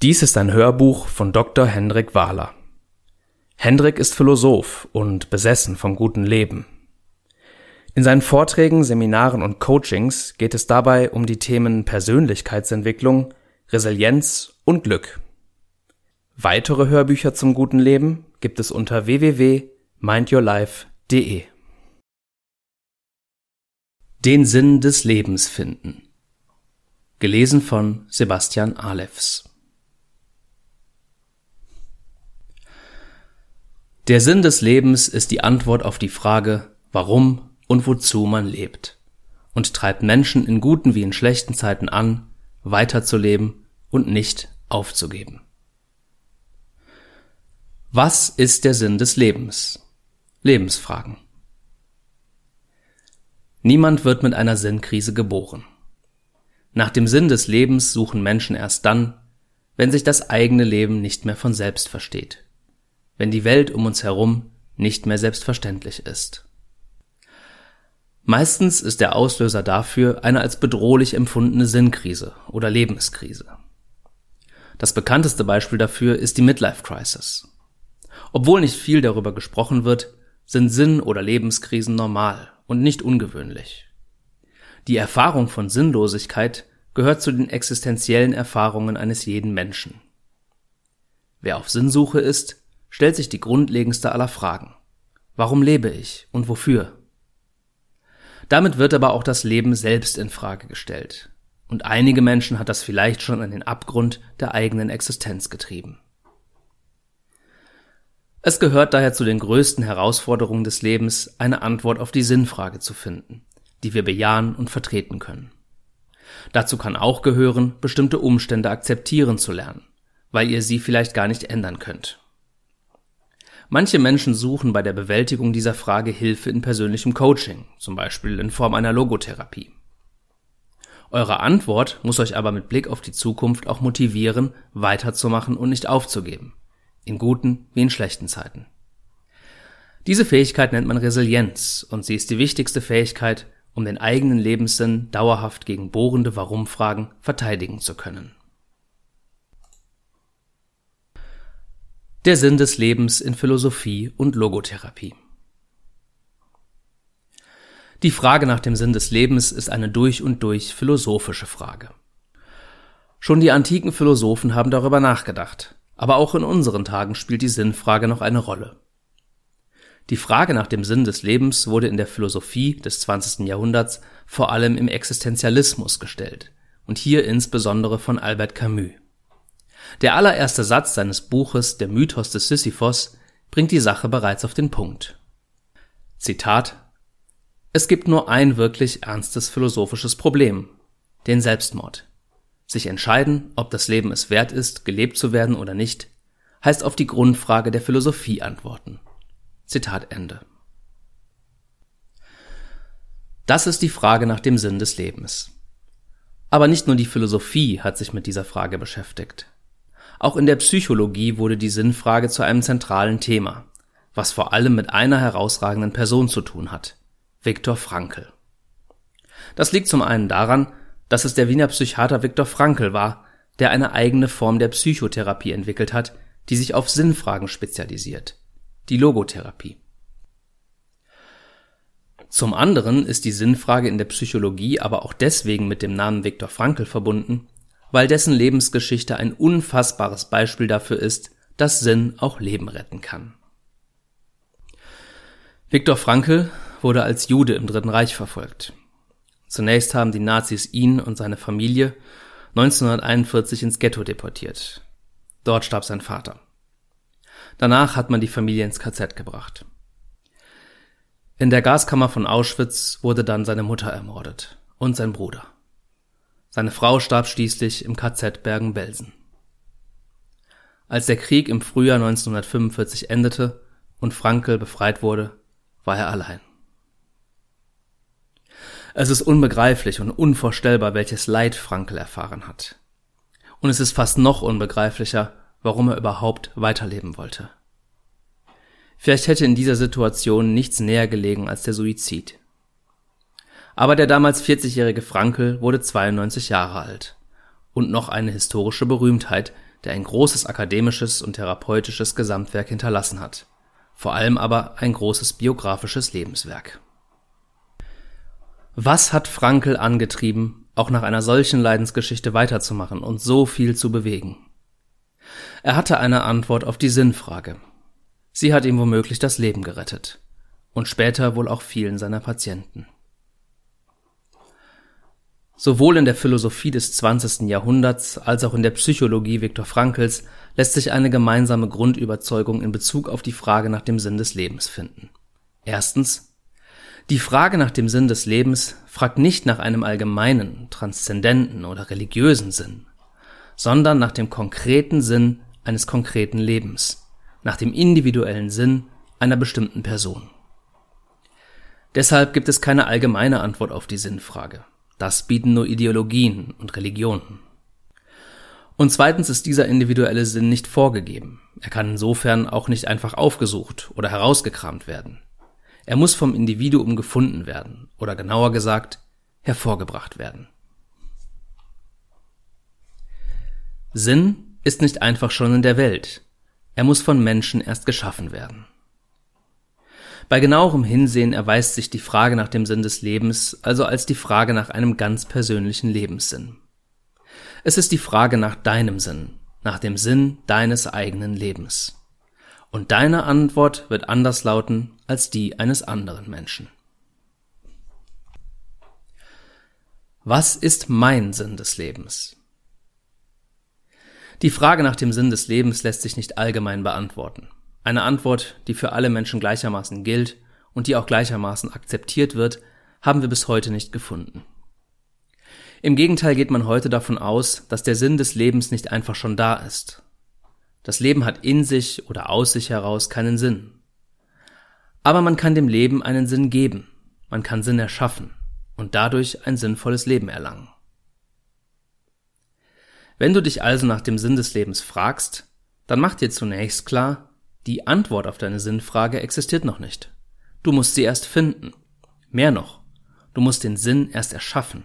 Dies ist ein Hörbuch von Dr. Hendrik Wahler. Hendrik ist Philosoph und besessen vom guten Leben. In seinen Vorträgen, Seminaren und Coachings geht es dabei um die Themen Persönlichkeitsentwicklung, Resilienz und Glück. Weitere Hörbücher zum guten Leben gibt es unter www.mindyourlife.de. Den Sinn des Lebens finden. Gelesen von Sebastian Alefs. Der Sinn des Lebens ist die Antwort auf die Frage, warum und wozu man lebt und treibt Menschen in guten wie in schlechten Zeiten an, weiterzuleben und nicht aufzugeben. Was ist der Sinn des Lebens? Lebensfragen. Niemand wird mit einer Sinnkrise geboren. Nach dem Sinn des Lebens suchen Menschen erst dann, wenn sich das eigene Leben nicht mehr von selbst versteht wenn die Welt um uns herum nicht mehr selbstverständlich ist. Meistens ist der Auslöser dafür eine als bedrohlich empfundene Sinnkrise oder Lebenskrise. Das bekannteste Beispiel dafür ist die Midlife Crisis. Obwohl nicht viel darüber gesprochen wird, sind Sinn- oder Lebenskrisen normal und nicht ungewöhnlich. Die Erfahrung von Sinnlosigkeit gehört zu den existenziellen Erfahrungen eines jeden Menschen. Wer auf Sinnsuche ist, stellt sich die grundlegendste aller Fragen. Warum lebe ich und wofür? Damit wird aber auch das Leben selbst in Frage gestellt. Und einige Menschen hat das vielleicht schon an den Abgrund der eigenen Existenz getrieben. Es gehört daher zu den größten Herausforderungen des Lebens, eine Antwort auf die Sinnfrage zu finden, die wir bejahen und vertreten können. Dazu kann auch gehören, bestimmte Umstände akzeptieren zu lernen, weil ihr sie vielleicht gar nicht ändern könnt. Manche Menschen suchen bei der Bewältigung dieser Frage Hilfe in persönlichem Coaching, zum Beispiel in Form einer Logotherapie. Eure Antwort muss euch aber mit Blick auf die Zukunft auch motivieren, weiterzumachen und nicht aufzugeben. In guten wie in schlechten Zeiten. Diese Fähigkeit nennt man Resilienz und sie ist die wichtigste Fähigkeit, um den eigenen Lebenssinn dauerhaft gegen bohrende Warum-Fragen verteidigen zu können. Der Sinn des Lebens in Philosophie und Logotherapie. Die Frage nach dem Sinn des Lebens ist eine durch und durch philosophische Frage. Schon die antiken Philosophen haben darüber nachgedacht, aber auch in unseren Tagen spielt die Sinnfrage noch eine Rolle. Die Frage nach dem Sinn des Lebens wurde in der Philosophie des 20. Jahrhunderts vor allem im Existenzialismus gestellt und hier insbesondere von Albert Camus. Der allererste Satz seines Buches Der Mythos des Sisyphos bringt die Sache bereits auf den Punkt. Zitat Es gibt nur ein wirklich ernstes philosophisches Problem, den Selbstmord. Sich entscheiden, ob das Leben es wert ist, gelebt zu werden oder nicht, heißt auf die Grundfrage der Philosophie antworten. Zitat Ende. Das ist die Frage nach dem Sinn des Lebens. Aber nicht nur die Philosophie hat sich mit dieser Frage beschäftigt. Auch in der Psychologie wurde die Sinnfrage zu einem zentralen Thema, was vor allem mit einer herausragenden Person zu tun hat, Viktor Frankl. Das liegt zum einen daran, dass es der Wiener Psychiater Viktor Frankl war, der eine eigene Form der Psychotherapie entwickelt hat, die sich auf Sinnfragen spezialisiert, die Logotherapie. Zum anderen ist die Sinnfrage in der Psychologie aber auch deswegen mit dem Namen Viktor Frankl verbunden, weil dessen Lebensgeschichte ein unfassbares Beispiel dafür ist, dass Sinn auch Leben retten kann. Viktor Frankl wurde als Jude im Dritten Reich verfolgt. Zunächst haben die Nazis ihn und seine Familie 1941 ins Ghetto deportiert. Dort starb sein Vater. Danach hat man die Familie ins KZ gebracht. In der Gaskammer von Auschwitz wurde dann seine Mutter ermordet und sein Bruder. Seine Frau starb schließlich im KZ Bergen-Belsen. Als der Krieg im Frühjahr 1945 endete und Frankl befreit wurde, war er allein. Es ist unbegreiflich und unvorstellbar, welches Leid Frankl erfahren hat. Und es ist fast noch unbegreiflicher, warum er überhaupt weiterleben wollte. Vielleicht hätte in dieser Situation nichts näher gelegen als der Suizid. Aber der damals 40-jährige Frankl wurde 92 Jahre alt und noch eine historische Berühmtheit, der ein großes akademisches und therapeutisches Gesamtwerk hinterlassen hat, vor allem aber ein großes biografisches Lebenswerk. Was hat Frankl angetrieben, auch nach einer solchen Leidensgeschichte weiterzumachen und so viel zu bewegen? Er hatte eine Antwort auf die Sinnfrage. Sie hat ihm womöglich das Leben gerettet und später wohl auch vielen seiner Patienten. Sowohl in der Philosophie des 20. Jahrhunderts als auch in der Psychologie Viktor Frankls lässt sich eine gemeinsame Grundüberzeugung in Bezug auf die Frage nach dem Sinn des Lebens finden. Erstens. Die Frage nach dem Sinn des Lebens fragt nicht nach einem allgemeinen, transzendenten oder religiösen Sinn, sondern nach dem konkreten Sinn eines konkreten Lebens, nach dem individuellen Sinn einer bestimmten Person. Deshalb gibt es keine allgemeine Antwort auf die Sinnfrage. Das bieten nur Ideologien und Religionen. Und zweitens ist dieser individuelle Sinn nicht vorgegeben. Er kann insofern auch nicht einfach aufgesucht oder herausgekramt werden. Er muss vom Individuum gefunden werden oder genauer gesagt hervorgebracht werden. Sinn ist nicht einfach schon in der Welt. Er muss von Menschen erst geschaffen werden. Bei genauerem Hinsehen erweist sich die Frage nach dem Sinn des Lebens also als die Frage nach einem ganz persönlichen Lebenssinn. Es ist die Frage nach deinem Sinn, nach dem Sinn deines eigenen Lebens. Und deine Antwort wird anders lauten als die eines anderen Menschen. Was ist mein Sinn des Lebens? Die Frage nach dem Sinn des Lebens lässt sich nicht allgemein beantworten. Eine Antwort, die für alle Menschen gleichermaßen gilt und die auch gleichermaßen akzeptiert wird, haben wir bis heute nicht gefunden. Im Gegenteil geht man heute davon aus, dass der Sinn des Lebens nicht einfach schon da ist. Das Leben hat in sich oder aus sich heraus keinen Sinn. Aber man kann dem Leben einen Sinn geben, man kann Sinn erschaffen und dadurch ein sinnvolles Leben erlangen. Wenn du dich also nach dem Sinn des Lebens fragst, dann mach dir zunächst klar, die Antwort auf deine Sinnfrage existiert noch nicht. Du musst sie erst finden. Mehr noch, du musst den Sinn erst erschaffen.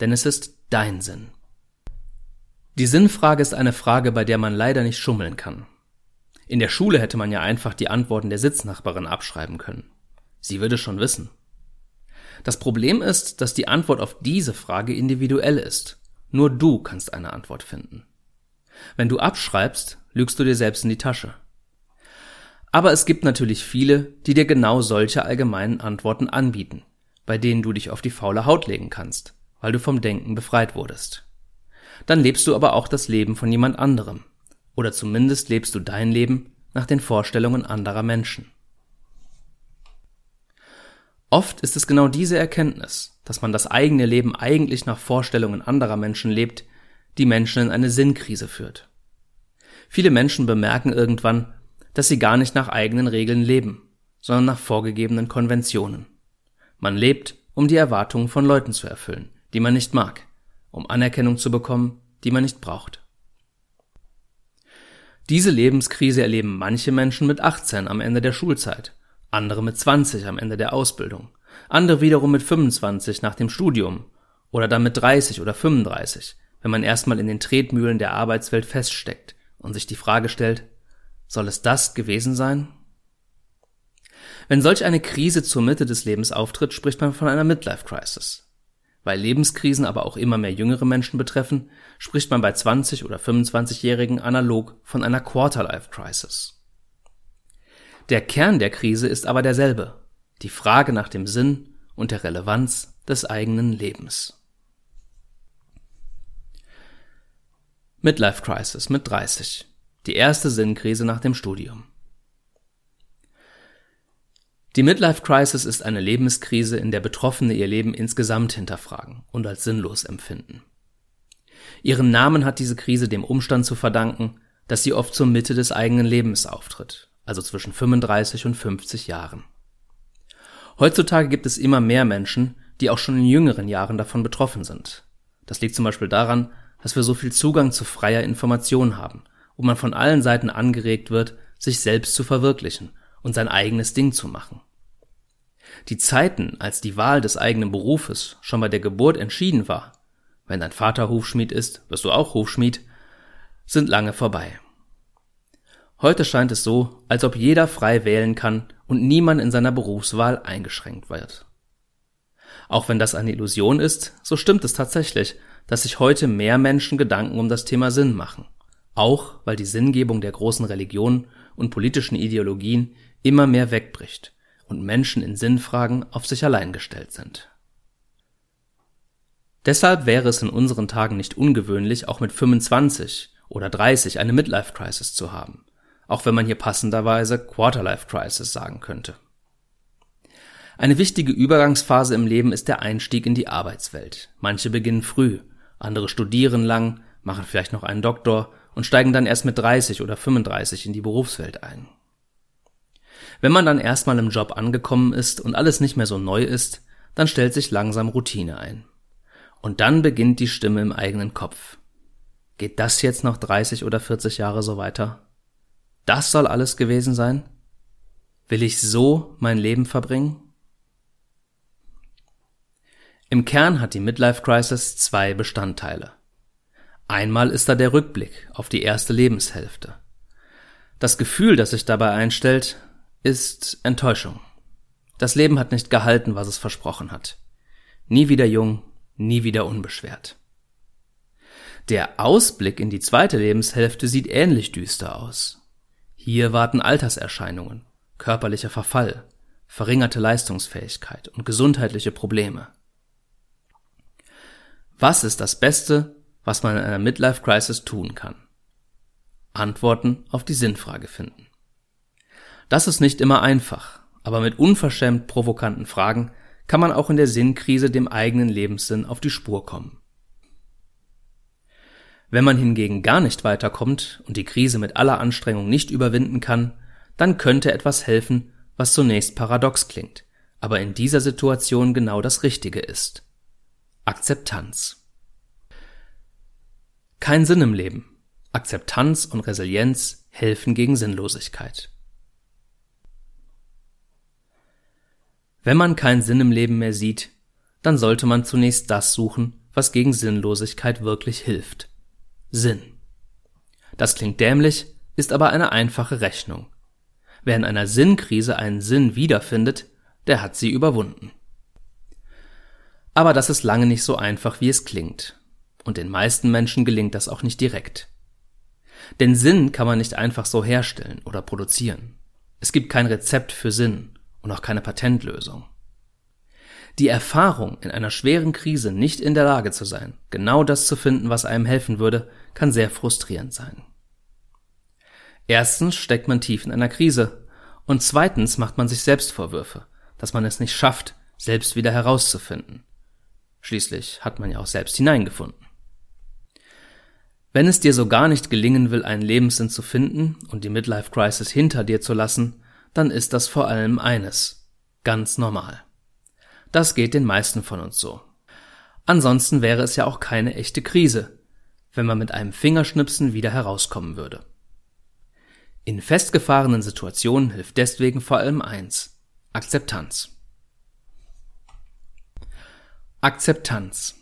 Denn es ist dein Sinn. Die Sinnfrage ist eine Frage, bei der man leider nicht schummeln kann. In der Schule hätte man ja einfach die Antworten der Sitznachbarin abschreiben können. Sie würde schon wissen. Das Problem ist, dass die Antwort auf diese Frage individuell ist. Nur du kannst eine Antwort finden. Wenn du abschreibst, lügst du dir selbst in die Tasche. Aber es gibt natürlich viele, die dir genau solche allgemeinen Antworten anbieten, bei denen du dich auf die faule Haut legen kannst, weil du vom Denken befreit wurdest. Dann lebst du aber auch das Leben von jemand anderem. Oder zumindest lebst du dein Leben nach den Vorstellungen anderer Menschen. Oft ist es genau diese Erkenntnis, dass man das eigene Leben eigentlich nach Vorstellungen anderer Menschen lebt, die Menschen in eine Sinnkrise führt. Viele Menschen bemerken irgendwann, dass sie gar nicht nach eigenen Regeln leben, sondern nach vorgegebenen Konventionen. Man lebt, um die Erwartungen von Leuten zu erfüllen, die man nicht mag, um Anerkennung zu bekommen, die man nicht braucht. Diese Lebenskrise erleben manche Menschen mit 18 am Ende der Schulzeit, andere mit 20 am Ende der Ausbildung, andere wiederum mit 25 nach dem Studium oder dann mit 30 oder 35, wenn man erstmal in den Tretmühlen der Arbeitswelt feststeckt und sich die Frage stellt, soll es das gewesen sein? Wenn solch eine Krise zur Mitte des Lebens auftritt, spricht man von einer Midlife Crisis. Weil Lebenskrisen aber auch immer mehr jüngere Menschen betreffen, spricht man bei 20- oder 25-Jährigen analog von einer Quarterlife Crisis. Der Kern der Krise ist aber derselbe, die Frage nach dem Sinn und der Relevanz des eigenen Lebens. Midlife Crisis mit 30. Die erste Sinnkrise nach dem Studium. Die Midlife Crisis ist eine Lebenskrise, in der Betroffene ihr Leben insgesamt hinterfragen und als sinnlos empfinden. Ihren Namen hat diese Krise dem Umstand zu verdanken, dass sie oft zur Mitte des eigenen Lebens auftritt, also zwischen 35 und 50 Jahren. Heutzutage gibt es immer mehr Menschen, die auch schon in jüngeren Jahren davon betroffen sind. Das liegt zum Beispiel daran, dass wir so viel Zugang zu freier Information haben wo man von allen Seiten angeregt wird, sich selbst zu verwirklichen und sein eigenes Ding zu machen. Die Zeiten, als die Wahl des eigenen Berufes schon bei der Geburt entschieden war, wenn dein Vater Hufschmied ist, wirst du auch Hufschmied, sind lange vorbei. Heute scheint es so, als ob jeder frei wählen kann und niemand in seiner Berufswahl eingeschränkt wird. Auch wenn das eine Illusion ist, so stimmt es tatsächlich, dass sich heute mehr Menschen Gedanken um das Thema Sinn machen. Auch weil die Sinngebung der großen Religionen und politischen Ideologien immer mehr wegbricht und Menschen in Sinnfragen auf sich allein gestellt sind. Deshalb wäre es in unseren Tagen nicht ungewöhnlich, auch mit 25 oder 30 eine Midlife Crisis zu haben, auch wenn man hier passenderweise Quarterlife Crisis sagen könnte. Eine wichtige Übergangsphase im Leben ist der Einstieg in die Arbeitswelt. Manche beginnen früh, andere studieren lang, machen vielleicht noch einen Doktor und steigen dann erst mit 30 oder 35 in die Berufswelt ein. Wenn man dann erstmal im Job angekommen ist und alles nicht mehr so neu ist, dann stellt sich langsam Routine ein. Und dann beginnt die Stimme im eigenen Kopf. Geht das jetzt noch 30 oder 40 Jahre so weiter? Das soll alles gewesen sein? Will ich so mein Leben verbringen? Im Kern hat die Midlife Crisis zwei Bestandteile. Einmal ist da der Rückblick auf die erste Lebenshälfte. Das Gefühl, das sich dabei einstellt, ist Enttäuschung. Das Leben hat nicht gehalten, was es versprochen hat. Nie wieder jung, nie wieder unbeschwert. Der Ausblick in die zweite Lebenshälfte sieht ähnlich düster aus. Hier warten Alterserscheinungen, körperlicher Verfall, verringerte Leistungsfähigkeit und gesundheitliche Probleme. Was ist das Beste, was man in einer Midlife Crisis tun kann? Antworten auf die Sinnfrage finden. Das ist nicht immer einfach, aber mit unverschämt provokanten Fragen kann man auch in der Sinnkrise dem eigenen Lebenssinn auf die Spur kommen. Wenn man hingegen gar nicht weiterkommt und die Krise mit aller Anstrengung nicht überwinden kann, dann könnte etwas helfen, was zunächst paradox klingt, aber in dieser Situation genau das Richtige ist. Akzeptanz. Kein Sinn im Leben. Akzeptanz und Resilienz helfen gegen Sinnlosigkeit. Wenn man keinen Sinn im Leben mehr sieht, dann sollte man zunächst das suchen, was gegen Sinnlosigkeit wirklich hilft. Sinn. Das klingt dämlich, ist aber eine einfache Rechnung. Wer in einer Sinnkrise einen Sinn wiederfindet, der hat sie überwunden. Aber das ist lange nicht so einfach, wie es klingt. Und den meisten Menschen gelingt das auch nicht direkt. Denn Sinn kann man nicht einfach so herstellen oder produzieren. Es gibt kein Rezept für Sinn und auch keine Patentlösung. Die Erfahrung, in einer schweren Krise nicht in der Lage zu sein, genau das zu finden, was einem helfen würde, kann sehr frustrierend sein. Erstens steckt man tief in einer Krise und zweitens macht man sich selbst Vorwürfe, dass man es nicht schafft, selbst wieder herauszufinden. Schließlich hat man ja auch selbst hineingefunden. Wenn es dir so gar nicht gelingen will, einen Lebenssinn zu finden und die Midlife Crisis hinter dir zu lassen, dann ist das vor allem eines. Ganz normal. Das geht den meisten von uns so. Ansonsten wäre es ja auch keine echte Krise, wenn man mit einem Fingerschnipsen wieder herauskommen würde. In festgefahrenen Situationen hilft deswegen vor allem eins. Akzeptanz. Akzeptanz.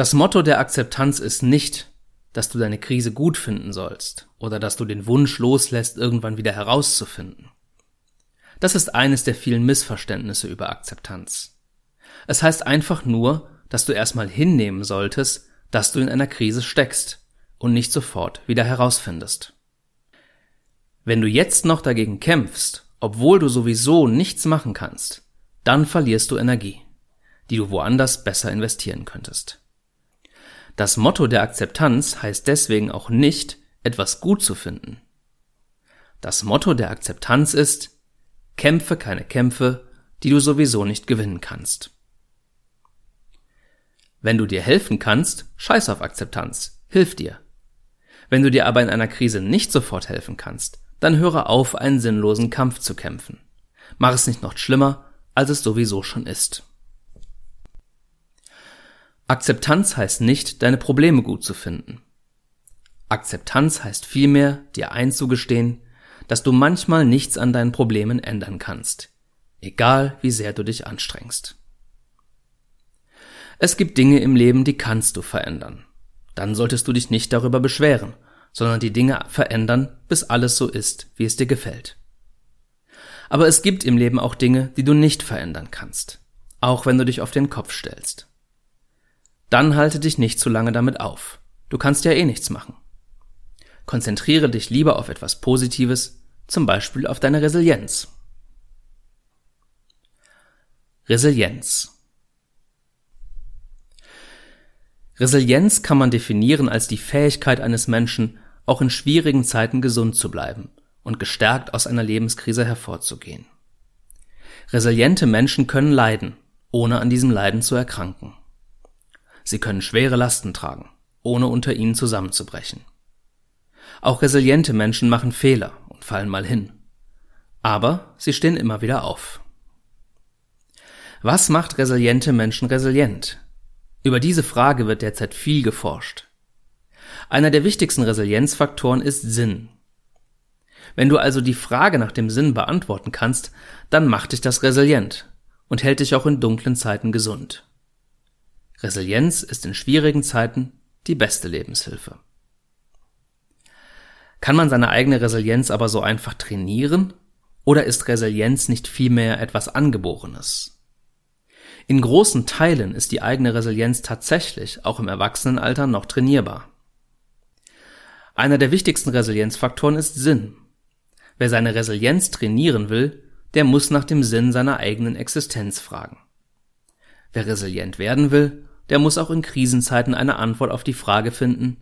Das Motto der Akzeptanz ist nicht, dass du deine Krise gut finden sollst oder dass du den Wunsch loslässt, irgendwann wieder herauszufinden. Das ist eines der vielen Missverständnisse über Akzeptanz. Es heißt einfach nur, dass du erstmal hinnehmen solltest, dass du in einer Krise steckst und nicht sofort wieder herausfindest. Wenn du jetzt noch dagegen kämpfst, obwohl du sowieso nichts machen kannst, dann verlierst du Energie, die du woanders besser investieren könntest. Das Motto der Akzeptanz heißt deswegen auch nicht, etwas gut zu finden. Das Motto der Akzeptanz ist, kämpfe keine Kämpfe, die du sowieso nicht gewinnen kannst. Wenn du dir helfen kannst, scheiß auf Akzeptanz, hilf dir. Wenn du dir aber in einer Krise nicht sofort helfen kannst, dann höre auf, einen sinnlosen Kampf zu kämpfen. Mach es nicht noch schlimmer, als es sowieso schon ist. Akzeptanz heißt nicht, deine Probleme gut zu finden. Akzeptanz heißt vielmehr, dir einzugestehen, dass du manchmal nichts an deinen Problemen ändern kannst, egal wie sehr du dich anstrengst. Es gibt Dinge im Leben, die kannst du verändern. Dann solltest du dich nicht darüber beschweren, sondern die Dinge verändern, bis alles so ist, wie es dir gefällt. Aber es gibt im Leben auch Dinge, die du nicht verändern kannst, auch wenn du dich auf den Kopf stellst. Dann halte dich nicht zu lange damit auf. Du kannst ja eh nichts machen. Konzentriere dich lieber auf etwas Positives, zum Beispiel auf deine Resilienz. Resilienz Resilienz kann man definieren als die Fähigkeit eines Menschen, auch in schwierigen Zeiten gesund zu bleiben und gestärkt aus einer Lebenskrise hervorzugehen. Resiliente Menschen können leiden, ohne an diesem Leiden zu erkranken. Sie können schwere Lasten tragen, ohne unter ihnen zusammenzubrechen. Auch resiliente Menschen machen Fehler und fallen mal hin. Aber sie stehen immer wieder auf. Was macht resiliente Menschen resilient? Über diese Frage wird derzeit viel geforscht. Einer der wichtigsten Resilienzfaktoren ist Sinn. Wenn du also die Frage nach dem Sinn beantworten kannst, dann macht dich das resilient und hält dich auch in dunklen Zeiten gesund. Resilienz ist in schwierigen Zeiten die beste Lebenshilfe. Kann man seine eigene Resilienz aber so einfach trainieren? Oder ist Resilienz nicht vielmehr etwas Angeborenes? In großen Teilen ist die eigene Resilienz tatsächlich auch im Erwachsenenalter noch trainierbar. Einer der wichtigsten Resilienzfaktoren ist Sinn. Wer seine Resilienz trainieren will, der muss nach dem Sinn seiner eigenen Existenz fragen. Wer resilient werden will, der muss auch in Krisenzeiten eine Antwort auf die Frage finden,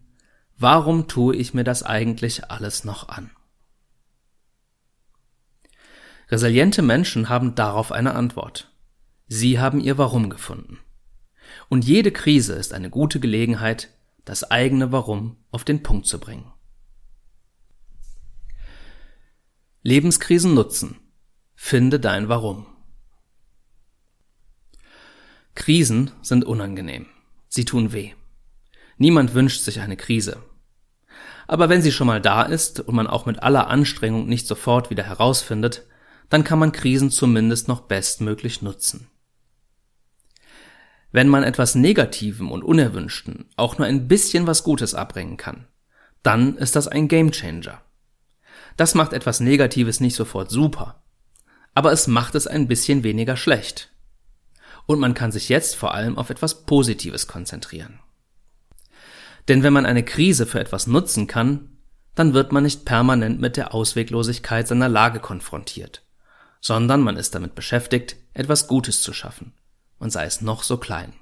warum tue ich mir das eigentlich alles noch an? Resiliente Menschen haben darauf eine Antwort. Sie haben ihr Warum gefunden. Und jede Krise ist eine gute Gelegenheit, das eigene Warum auf den Punkt zu bringen. Lebenskrisen nutzen. Finde dein Warum. Krisen sind unangenehm. Sie tun weh. Niemand wünscht sich eine Krise. Aber wenn sie schon mal da ist und man auch mit aller Anstrengung nicht sofort wieder herausfindet, dann kann man Krisen zumindest noch bestmöglich nutzen. Wenn man etwas Negativem und Unerwünschten auch nur ein bisschen was Gutes abbringen kann, dann ist das ein Gamechanger. Das macht etwas Negatives nicht sofort super, aber es macht es ein bisschen weniger schlecht und man kann sich jetzt vor allem auf etwas Positives konzentrieren. Denn wenn man eine Krise für etwas nutzen kann, dann wird man nicht permanent mit der Ausweglosigkeit seiner Lage konfrontiert, sondern man ist damit beschäftigt, etwas Gutes zu schaffen, und sei es noch so klein.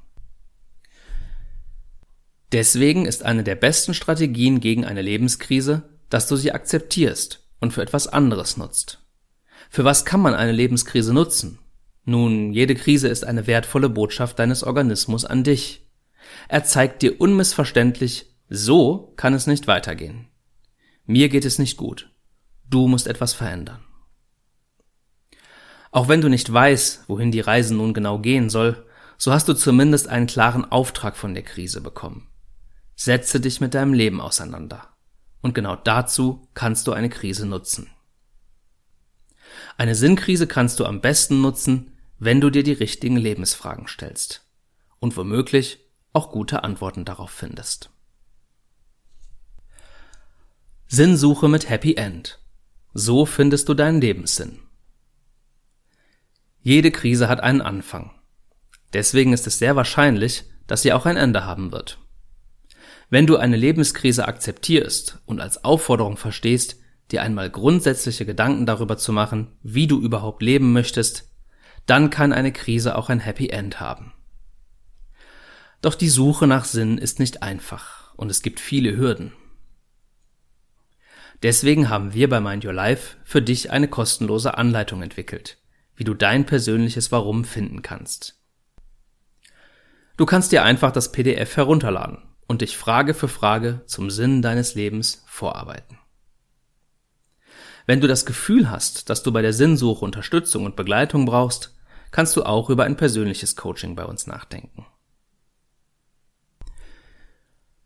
Deswegen ist eine der besten Strategien gegen eine Lebenskrise, dass du sie akzeptierst und für etwas anderes nutzt. Für was kann man eine Lebenskrise nutzen? Nun, jede Krise ist eine wertvolle Botschaft deines Organismus an dich. Er zeigt dir unmissverständlich, so kann es nicht weitergehen. Mir geht es nicht gut. Du musst etwas verändern. Auch wenn du nicht weißt, wohin die Reise nun genau gehen soll, so hast du zumindest einen klaren Auftrag von der Krise bekommen. Setze dich mit deinem Leben auseinander. Und genau dazu kannst du eine Krise nutzen. Eine Sinnkrise kannst du am besten nutzen, wenn du dir die richtigen Lebensfragen stellst und womöglich auch gute Antworten darauf findest. Sinnsuche mit Happy End. So findest du deinen Lebenssinn. Jede Krise hat einen Anfang. Deswegen ist es sehr wahrscheinlich, dass sie auch ein Ende haben wird. Wenn du eine Lebenskrise akzeptierst und als Aufforderung verstehst, dir einmal grundsätzliche Gedanken darüber zu machen, wie du überhaupt leben möchtest, dann kann eine Krise auch ein Happy End haben. Doch die Suche nach Sinn ist nicht einfach und es gibt viele Hürden. Deswegen haben wir bei Mind Your Life für dich eine kostenlose Anleitung entwickelt, wie du dein persönliches Warum finden kannst. Du kannst dir einfach das PDF herunterladen und dich Frage für Frage zum Sinn deines Lebens vorarbeiten. Wenn du das Gefühl hast, dass du bei der Sinnsuche Unterstützung und Begleitung brauchst, kannst du auch über ein persönliches Coaching bei uns nachdenken.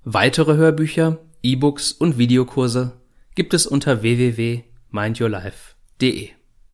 Weitere Hörbücher, E-Books und Videokurse gibt es unter www.mindyourlife.de.